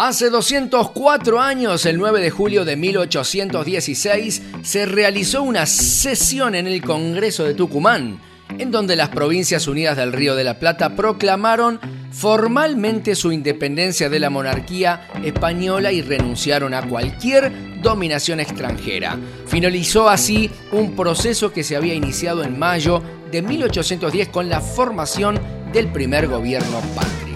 Hace 204 años, el 9 de julio de 1816, se realizó una sesión en el Congreso de Tucumán, en donde las Provincias Unidas del Río de la Plata proclamaron formalmente su independencia de la monarquía española y renunciaron a cualquier dominación extranjera. Finalizó así un proceso que se había iniciado en mayo de 1810 con la formación del primer gobierno patrio.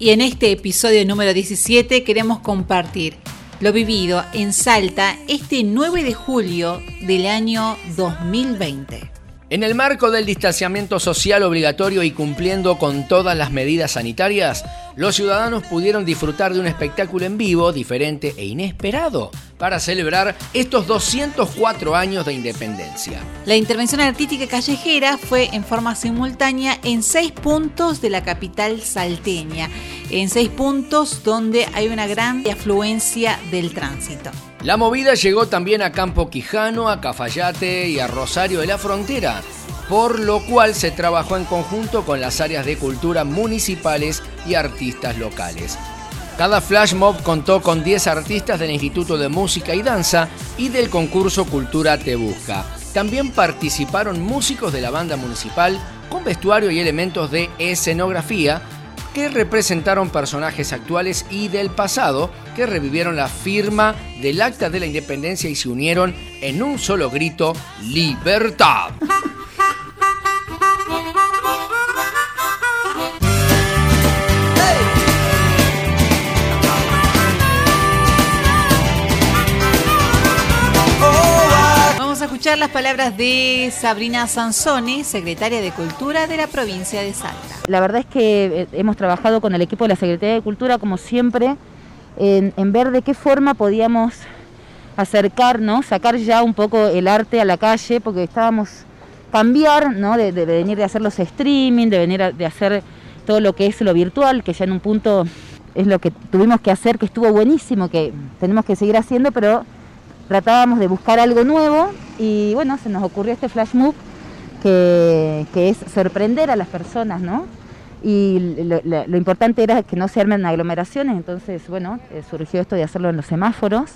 Y en este episodio número 17 queremos compartir lo vivido en Salta este 9 de julio del año 2020. En el marco del distanciamiento social obligatorio y cumpliendo con todas las medidas sanitarias, los ciudadanos pudieron disfrutar de un espectáculo en vivo diferente e inesperado para celebrar estos 204 años de independencia. La intervención artística callejera fue en forma simultánea en seis puntos de la capital salteña, en seis puntos donde hay una gran afluencia del tránsito. La movida llegó también a Campo Quijano, a Cafayate y a Rosario de la Frontera, por lo cual se trabajó en conjunto con las áreas de cultura municipales y artistas locales. Cada flash mob contó con 10 artistas del Instituto de Música y Danza y del concurso Cultura Te Busca. También participaron músicos de la banda municipal con vestuario y elementos de escenografía que representaron personajes actuales y del pasado que revivieron la firma del Acta de la Independencia y se unieron en un solo grito, ¡Libertad! Las palabras de Sabrina Sansoni, secretaria de Cultura de la provincia de Salta. La verdad es que eh, hemos trabajado con el equipo de la Secretaría de Cultura, como siempre, en, ver de qué forma podíamos acercarnos, sacar ya un poco el arte a la calle, porque estábamos cambiar, ¿no? De, venir de hacer los streaming, de venir de hacer todo lo que es lo virtual, que ya en un punto es lo que tuvimos que hacer, que estuvo buenísimo, que tenemos que seguir haciendo, pero tratábamos de buscar algo nuevo y bueno, se nos ocurrió este flash move que, es sorprender a las personas, ¿no? Y lo, importante era que no se armen aglomeraciones, entonces bueno, eh, surgió esto de hacerlo en los semáforos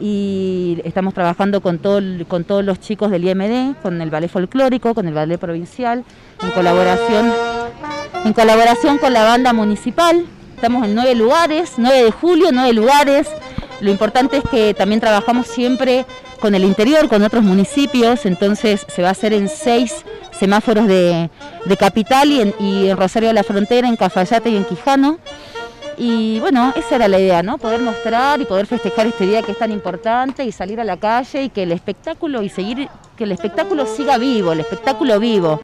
y estamos trabajando con, todo, con todos los chicos del IMD, con el ballet folclórico, con el ballet provincial, en colaboración, en colaboración con la banda municipal. Estamos en nueve lugares, 9 de julio, nueve lugares, lo importante es que también trabajamos siempre con el interior, con otros municipios, entonces se va a hacer en seis semáforos de, capital y en, Rosario de la Frontera, en Cafayate y en Quijano. Y bueno, esa era la idea, ¿no? Poder mostrar y poder festejar este día que es tan importante y salir a la calle y que el espectáculo y seguir, que el espectáculo siga vivo, el espectáculo vivo.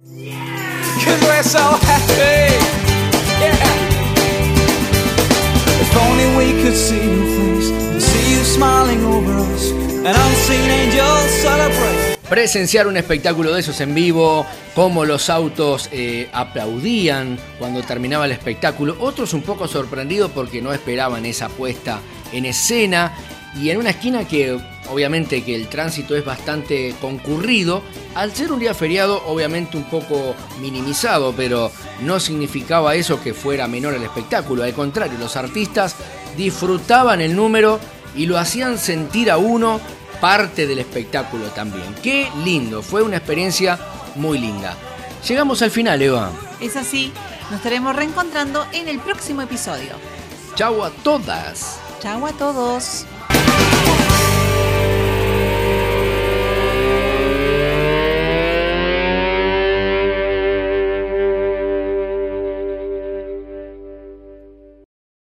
Presenciar un espectáculo de esos en vivo, como los autos eh, aplaudían cuando terminaba el espectáculo, otros un poco sorprendidos porque no esperaban esa puesta en escena. Y en una esquina que obviamente que el tránsito es bastante concurrido, al ser un día feriado obviamente un poco minimizado, pero no significaba eso que fuera menor el espectáculo, al contrario, los artistas disfrutaban el número y lo hacían sentir a uno parte del espectáculo también. Qué lindo, fue una experiencia muy linda. Llegamos al final, Eva. Es así, nos estaremos reencontrando en el próximo episodio. Chau a todas. Chau a todos.